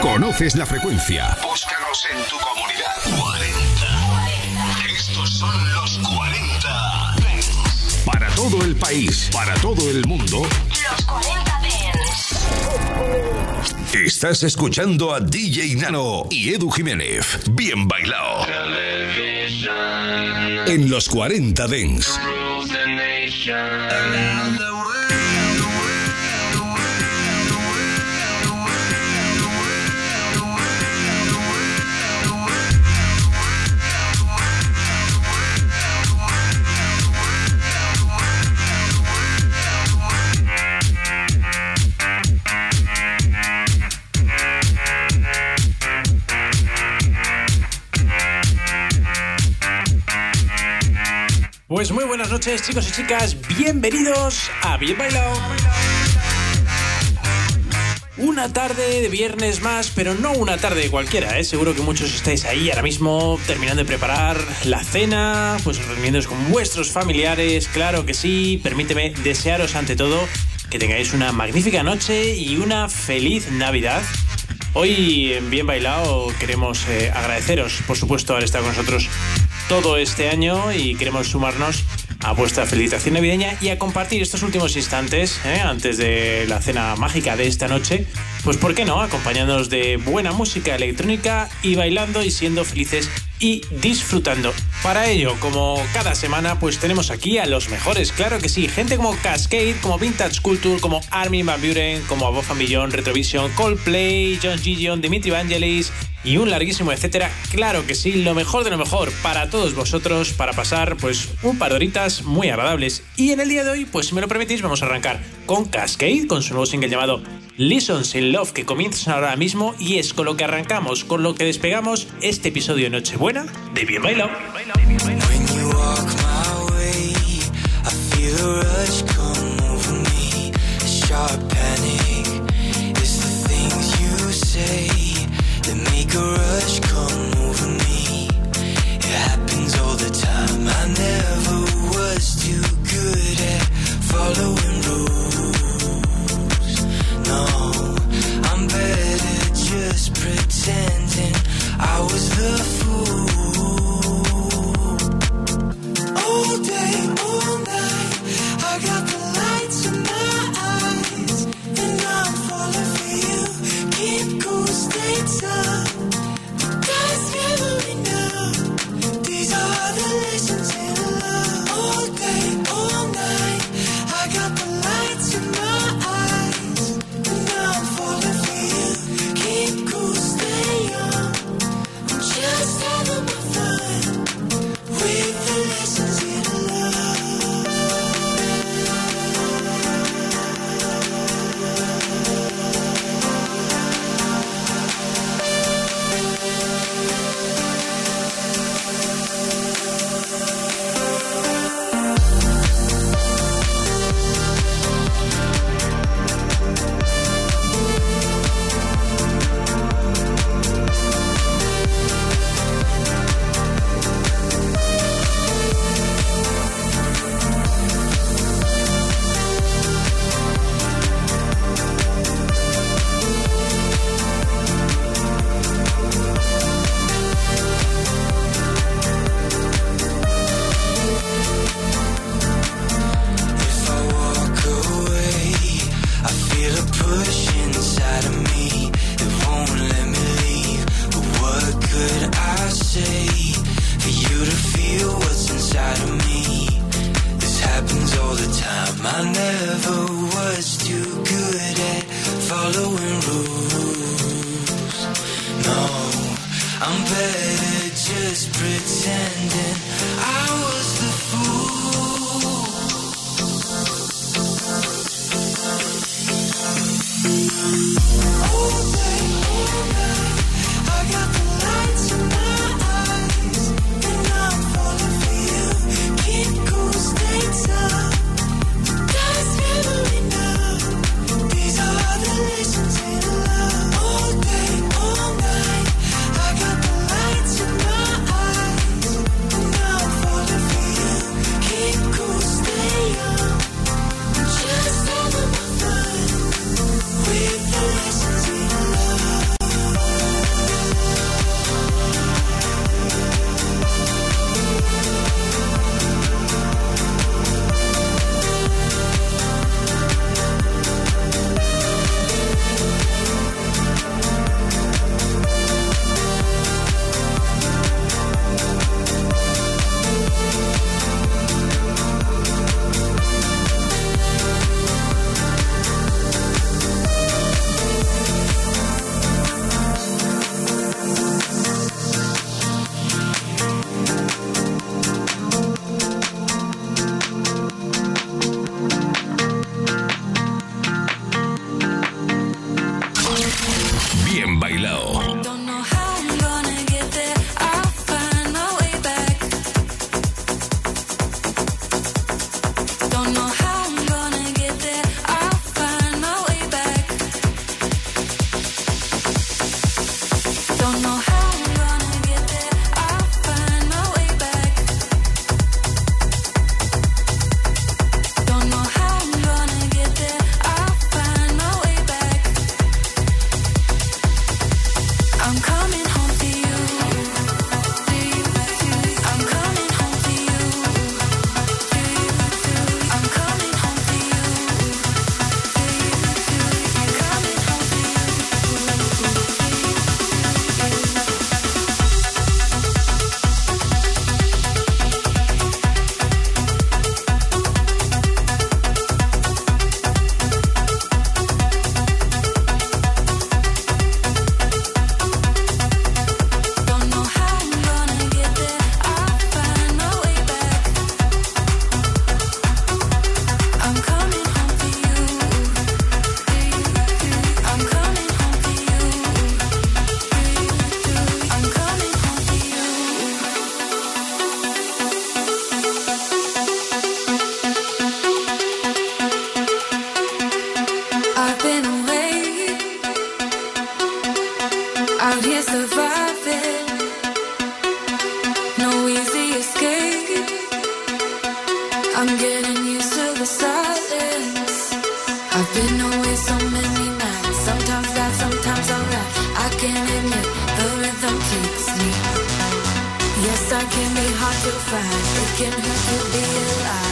¿Conoces la frecuencia? Búscanos en tu comunidad. 40. Estos son los 40. Para todo el país, para todo el mundo. Los 40 Dents. Estás escuchando a DJ Nano y Edu Jiménez. Bien bailado. En los 40 Dents. Pues muy buenas noches chicos y chicas, bienvenidos a Bien Bailado. Una tarde de viernes más, pero no una tarde cualquiera, ¿eh? Seguro que muchos estáis ahí ahora mismo terminando de preparar la cena, pues reuniéndoos con vuestros familiares, claro que sí. Permíteme desearos ante todo que tengáis una magnífica noche y una feliz Navidad. Hoy en Bien Bailado queremos eh, agradeceros, por supuesto, al estar con nosotros todo este año y queremos sumarnos a vuestra felicitación navideña y a compartir estos últimos instantes ¿eh? antes de la cena mágica de esta noche. Pues por qué no, acompañándonos de buena música electrónica y bailando y siendo felices y disfrutando. Para ello, como cada semana, pues tenemos aquí a los mejores, claro que sí, gente como Cascade, como Vintage Culture, como Armin Van Buren, como Above and Retrovision, Coldplay, John Gideon, Dimitri Vangelis y un larguísimo etcétera. Claro que sí, lo mejor de lo mejor para todos vosotros para pasar pues un par de horitas muy agradables. Y en el día de hoy, pues si me lo permitís, vamos a arrancar con Cascade, con su nuevo single llamado Lessons in Love que comienza ahora mismo y es con lo que arrancamos, con lo que despegamos este episodio de Nochebuena de Bien at following No, I'm better just pretending I was the fool. Alright. I can admit the rhythm takes me. Yes, I can be hard to find. It can hurt to be alive,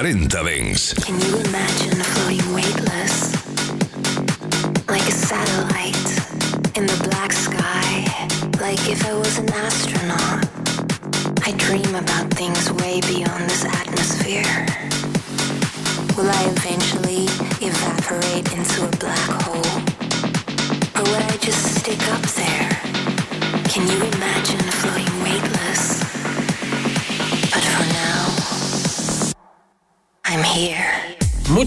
40 Dents. Can you imagine floating weightless? Like a satellite in the black sky. Like if I was an astronaut. I dream about things way beyond this atmosphere. Will I eventually evaporate into a black hole? Or would I just stick up there? Can you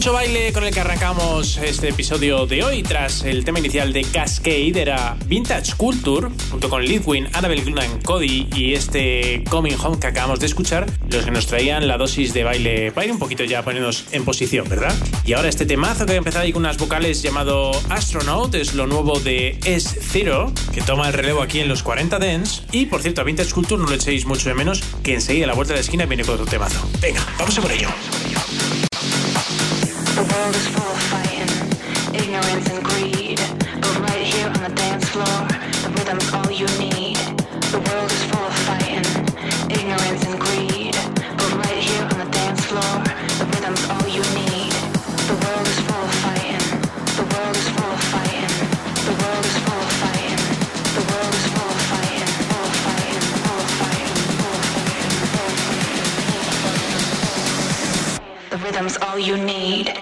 Mucho baile con el que arrancamos este episodio de hoy. Tras el tema inicial de Cascade era Vintage Culture, junto con Lidwin, Annabel Glunan, Cody y este Coming Home que acabamos de escuchar, los que nos traían la dosis de baile para ir un poquito ya poniéndonos en posición, ¿verdad? Y ahora este temazo que ha empezado ahí con unas vocales llamado Astronaut es lo nuevo de S Zero, que toma el relevo aquí en los 40 Dance. Y por cierto, a Vintage Culture no le echéis mucho de menos, que enseguida a la vuelta de la esquina viene con otro temazo. Venga, vamos a por ello. The world is full of fighting, ignorance and greed. But right here on the dance floor, the rhythm's all you need. The world is full of fighting, ignorance and greed. But right here on the dance floor, the rhythm's all you need. The world is full of fighting. The world is full of fighting. The world is full of fighting. The world is full of fighting. Full of fighting. Full of fighting. The rhythm's all you need.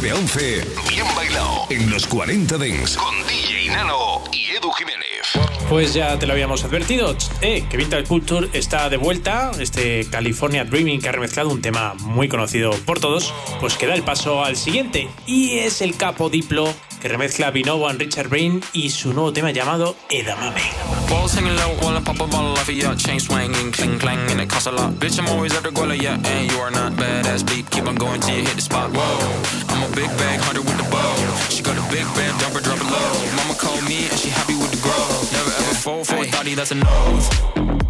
9 a 11, bien bailado en los 40 Dents con DJ Nano y Edu Jiménez. Pues ya te lo habíamos advertido, eh, que Vintage Culture está de vuelta, este California Dreaming que ha remezclado un tema muy conocido por todos, pues que da el paso al siguiente, y es el capo Diplo que remezcla Vinovo and Richard Brain y su nuevo tema llamado Edamame. Balls hanging low while I pop a bottle off of ya. Chain swinging, cling clang, and it costs a lot. Bitch, I'm always at the guala, yeah, and you are not badass beat. Keep on going till you hit the spot. Whoa, I'm a big bag hunter with the bow. She got a big bed, dump her, drop it low. Mama called me and she happy with the grow. Never ever fall for a thotty, that's a nose.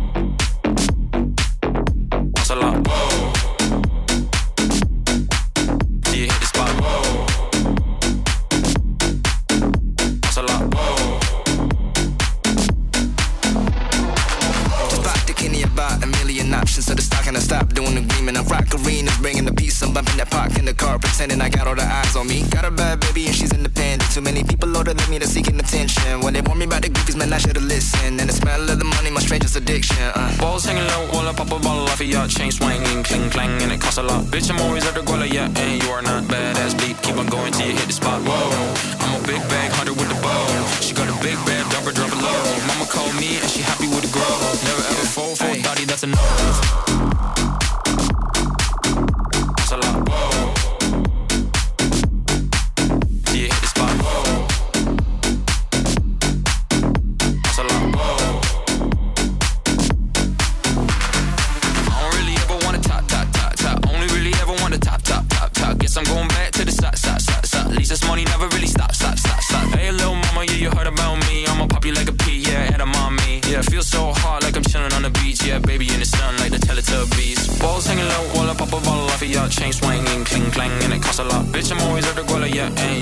I'm bumping that park in the car, pretending I got all the eyes on me. Got a bad baby and she's independent. Too many people older than me that's seeking attention. When they warn me about the goofies, man, I should've listened. And the smell of the money, my strangest addiction. Uh. Balls hanging low while I pop a bottle off of ya. Chain swinging, cling clang, and it costs a lot. Bitch, I'm always at the guala, yeah, and you are not badass beat. Keep on going till you hit the spot. Whoa, I'm a big bag hunter with the bow. She got a big bed, dump her, drop it low. Mama called me and she happy with the grow. Never ever fall for a thotty, that's a yeah, and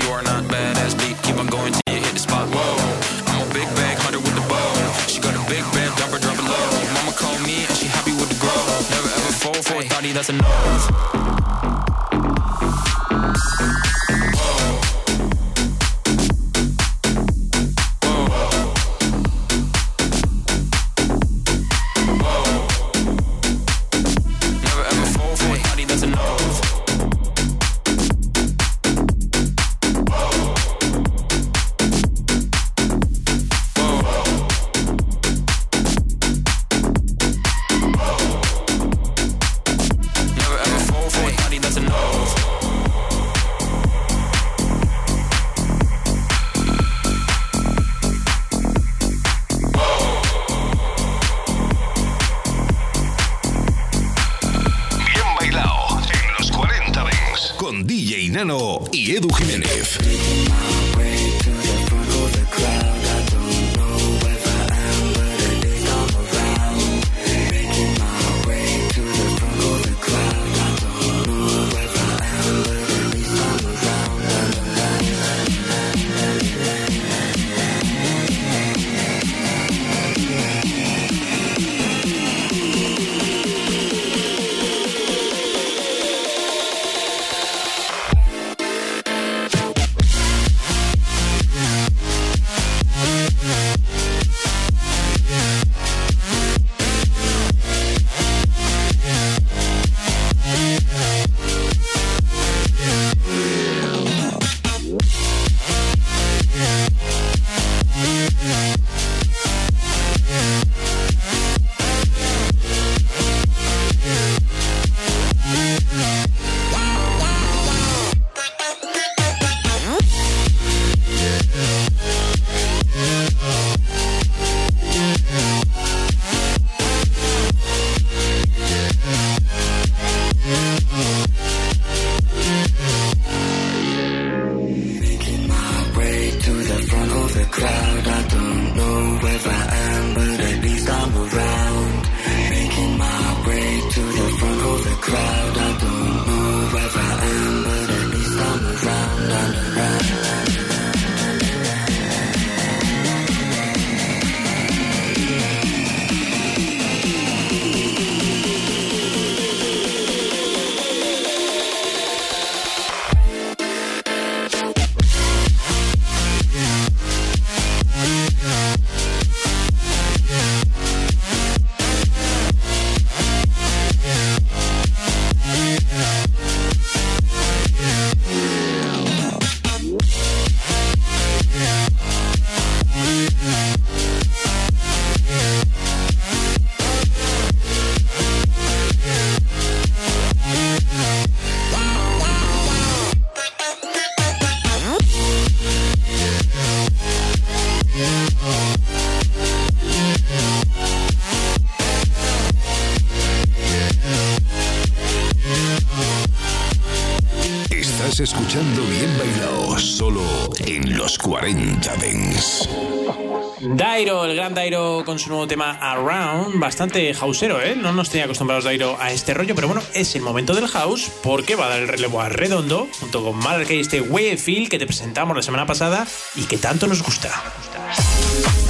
con su nuevo tema Around, bastante houseero, ¿eh? No nos tenía acostumbrados Dairo a este rollo, pero bueno, es el momento del house porque va a dar el relevo a Redondo junto con Malarkey este Wayfield que te presentamos la semana pasada y que tanto nos gusta. Nos gusta.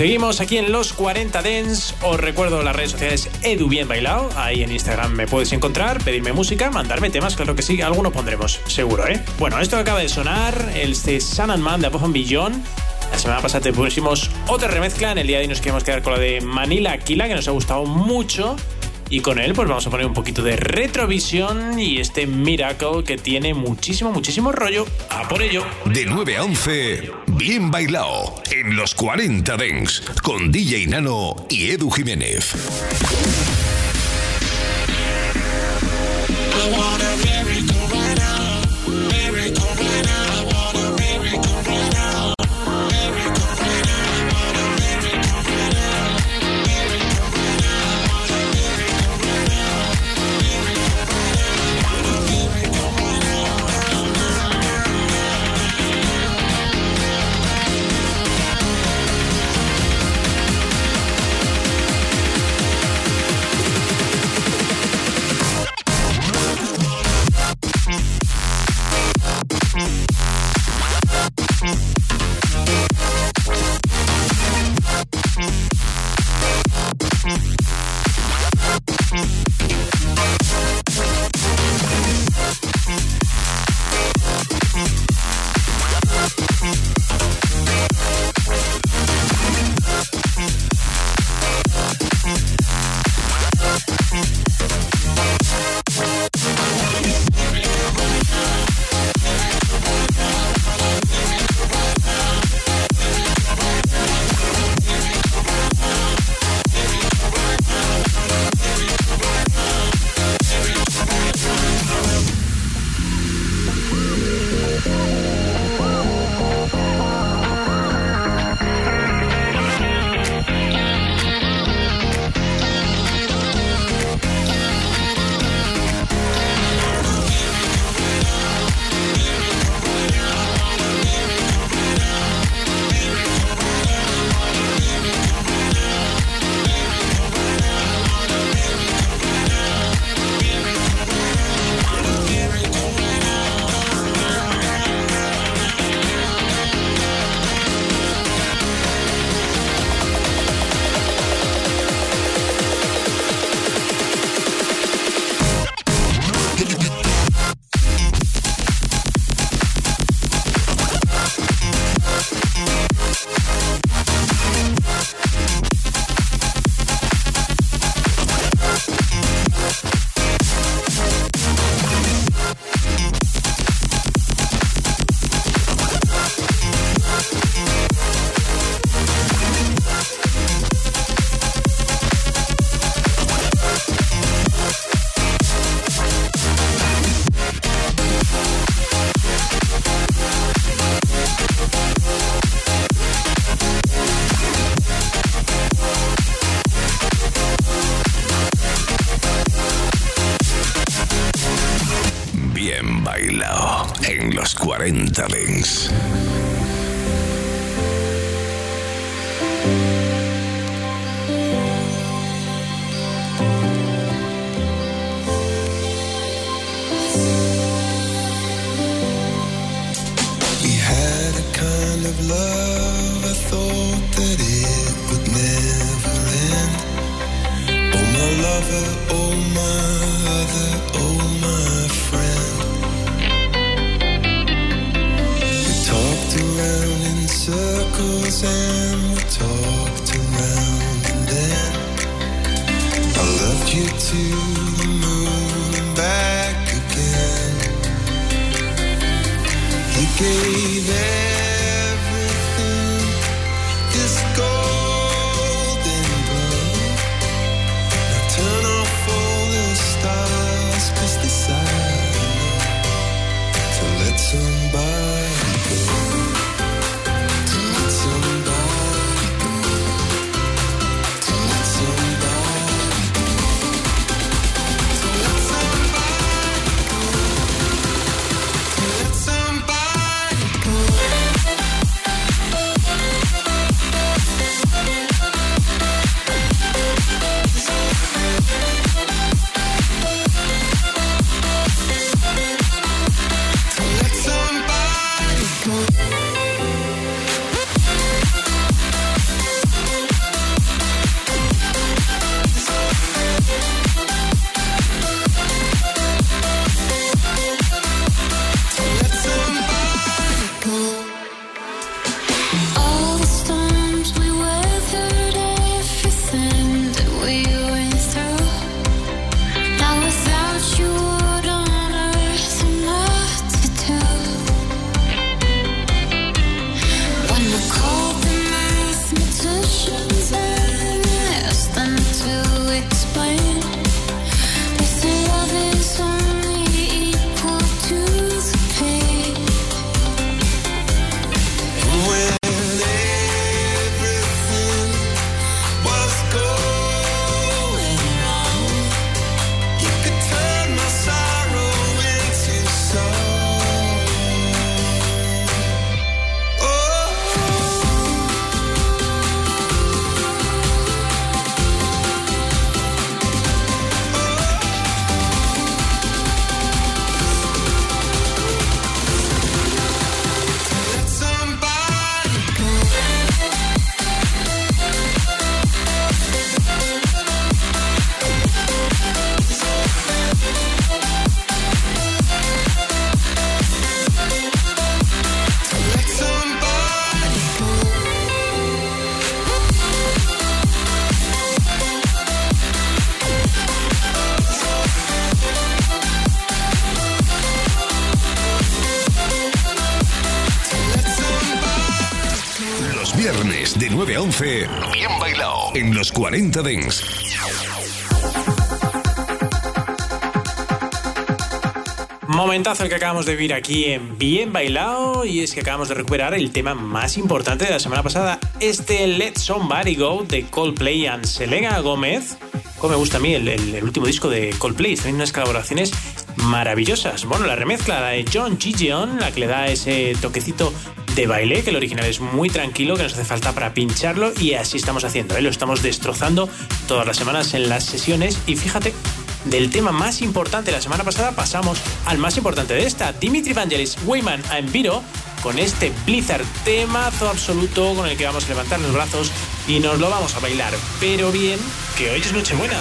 Seguimos aquí en los 40 Dens. Os recuerdo las redes sociales Edu Bien Bailado. Ahí en Instagram me puedes encontrar, pedirme música, mandarme temas, claro que sí, alguno pondremos, seguro, ¿eh? Bueno, esto acaba de sonar, el de Sun and Man de and Beyond. La semana pasada te pusimos otra remezcla. En el día de hoy nos queremos quedar con la de Manila Aquila, que nos ha gustado mucho. Y con él, pues vamos a poner un poquito de retrovisión y este Miracle que tiene muchísimo, muchísimo rollo. A por ello. De 9 a 11, bien bailado en los 40 Dens con DJ Nano y Edu Jiménez. 40 Dents. Momentazo el que acabamos de vivir aquí en Bien Bailado y es que acabamos de recuperar el tema más importante de la semana pasada, este Let Somebody Go de Coldplay and Selena Gómez. Como me gusta a mí el, último disco de Coldplay, tienen unas colaboraciones maravillosas. Bueno, la remezcla la de John Gideon, la que le da ese toquecito de baile, que el original es muy tranquilo, que nos hace falta para pincharlo y así estamos haciendo, ¿eh? lo estamos destrozando todas las semanas en las sesiones y fíjate del tema más importante la semana pasada pasamos al más importante de esta. Dimitri Vangelis, Wayman and Viro con este Blizzard temazo absoluto con el que vamos a levantar los brazos y nos lo vamos a bailar. Pero bien, que hoy es Nochebuena.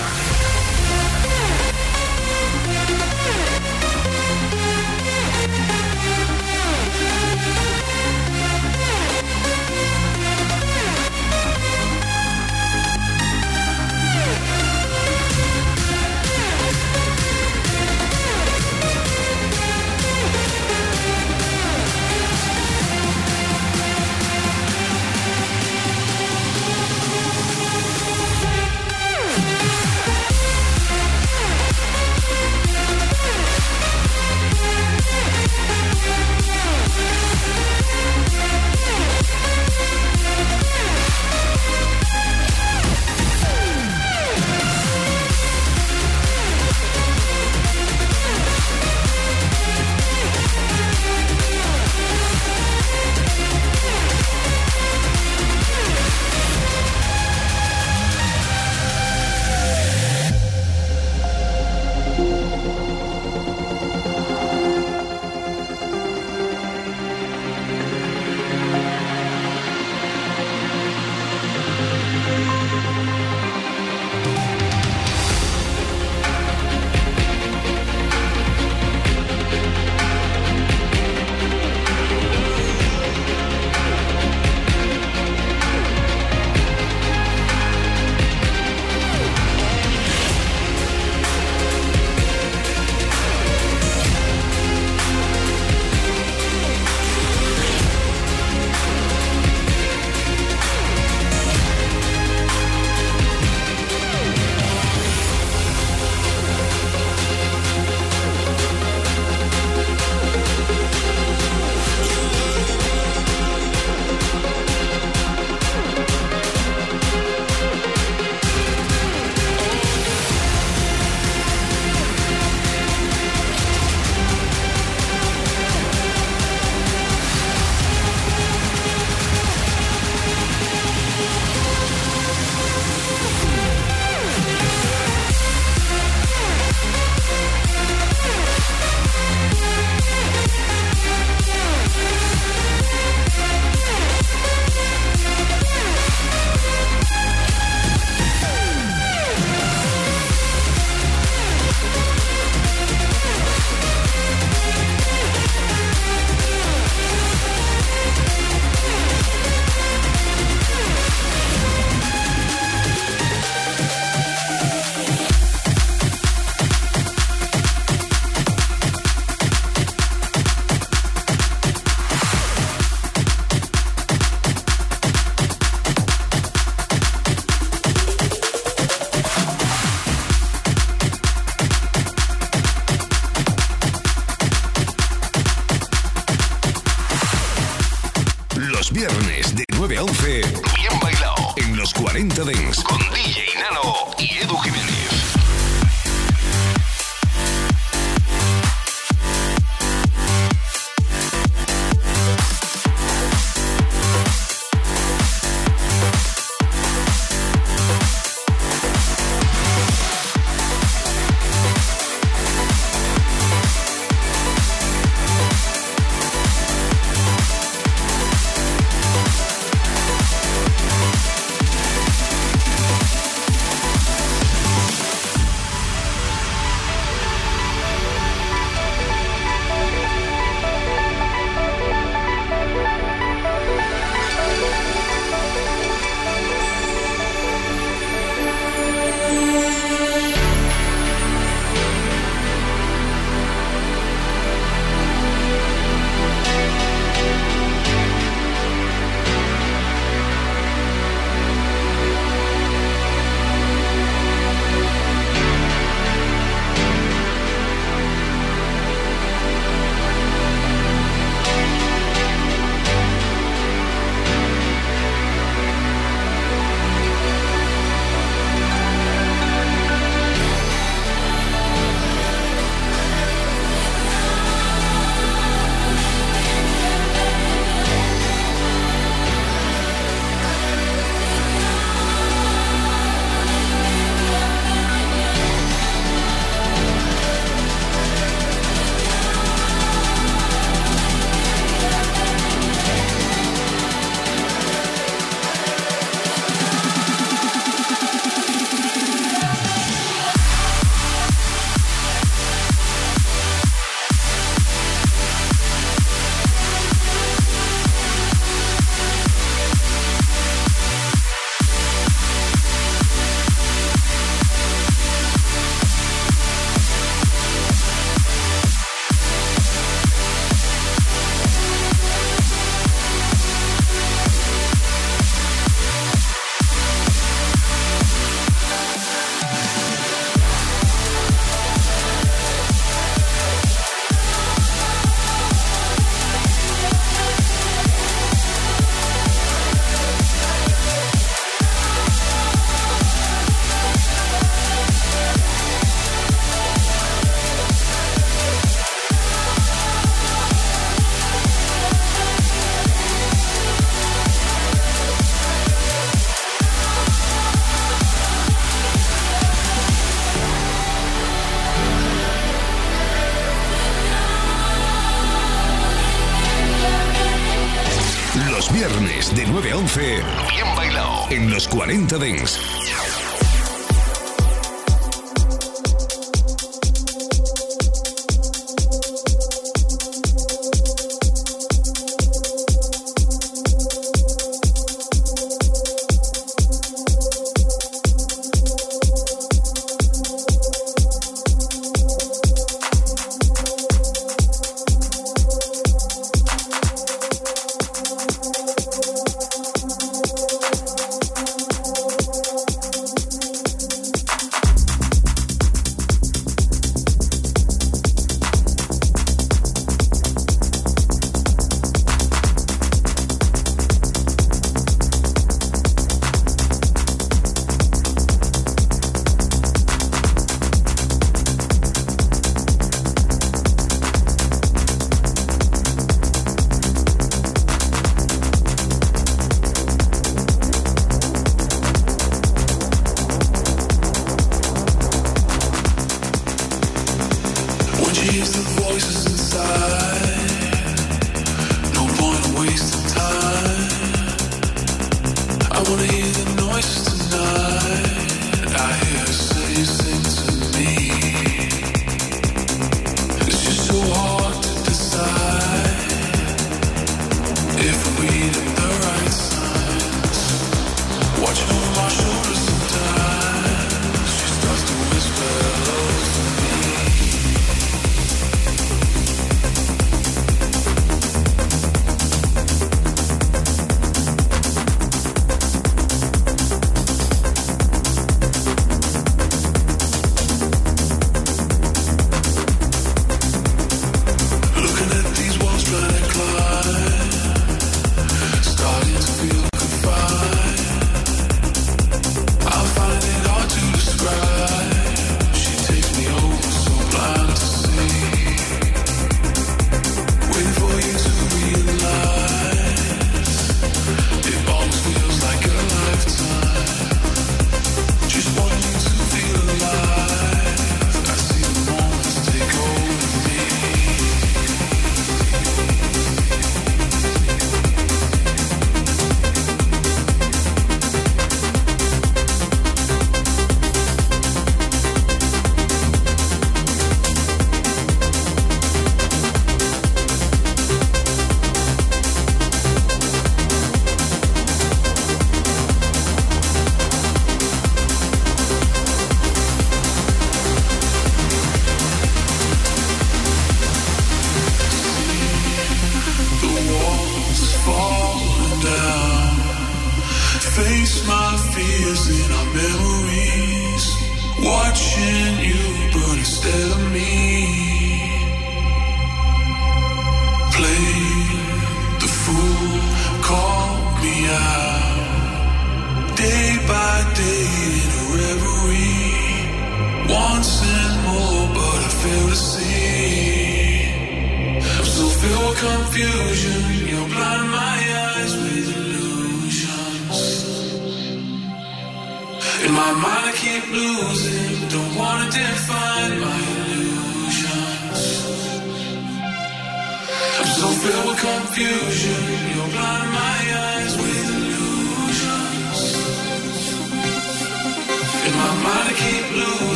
Los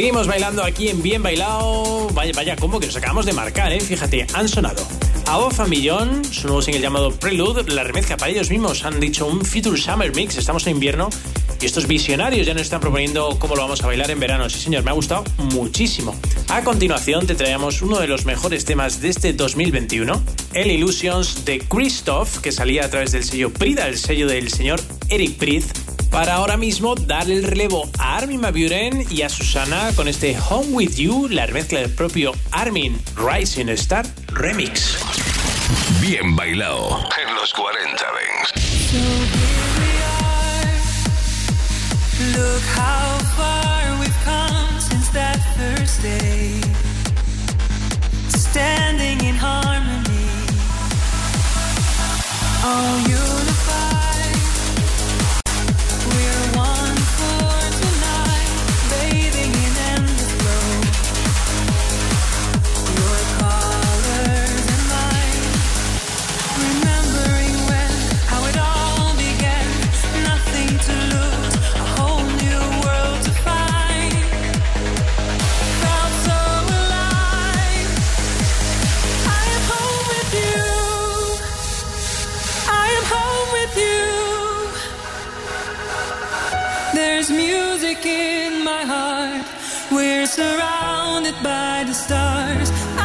Seguimos bailando aquí en Bien Bailado. Vaya, vaya, como que nos acabamos de marcar, ¿eh? Fíjate, han sonado. A Bofa Millón, su nuevo single llamado Prelude, la remezcla para ellos mismos. Han dicho un Future Summer Mix, estamos en invierno. Y estos visionarios ya nos están proponiendo cómo lo vamos a bailar en verano. Sí, señor, me ha gustado muchísimo. A continuación te traemos uno de los mejores temas de este 2021, el Illusions de Christoph, que salía a través del sello Prida, el sello del señor Eric Prith para ahora mismo darle el relevo a Armin Maburen y a Susana con este Home With You, la remezcla del propio Armin Rising Star Remix. Bien bailado en los 40 Dents. So here we are. Look how far we've come since that first day. Standing in harmony. All unified. Stars.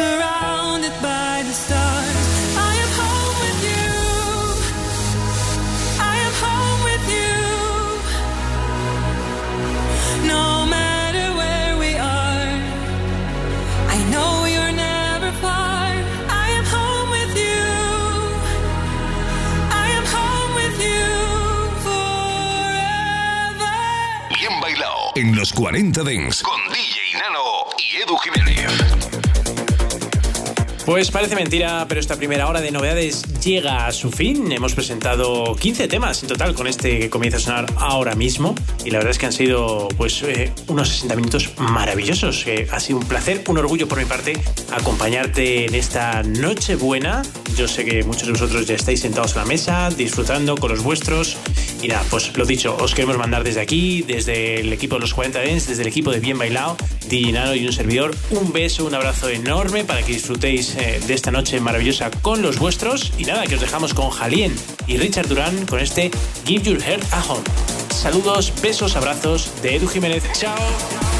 Surrounded by the stars. I am home with you. I am home with you. No matter where we are, I know you're never far. I am home with you. I am home with you forever. Bien bailado en los 40 Dents con DJ Nano y Edu Jiménez. Pues parece mentira, pero esta primera hora de novedades llega a su fin. Hemos presentado 15 temas en total con este que comienza a sonar ahora mismo. Y la verdad es que han sido pues eh, unos 60 minutos maravillosos. Eh, ha sido un placer, un orgullo por mi parte acompañarte en esta noche buena. Yo sé que muchos de vosotros ya estáis sentados a la mesa, disfrutando con los vuestros. Y nada, pues lo dicho, os queremos mandar desde aquí, desde el equipo de los 40 Dents, desde el equipo de Bien Bailado, Dinano y un servidor, un beso, un abrazo enorme para que disfrutéis eh, de esta noche maravillosa con los vuestros. Y nada, que os dejamos con Jalien y Richard Durán con este Give Your Heart a Home. Saludos, besos, abrazos de Edu Jiménez. Chao.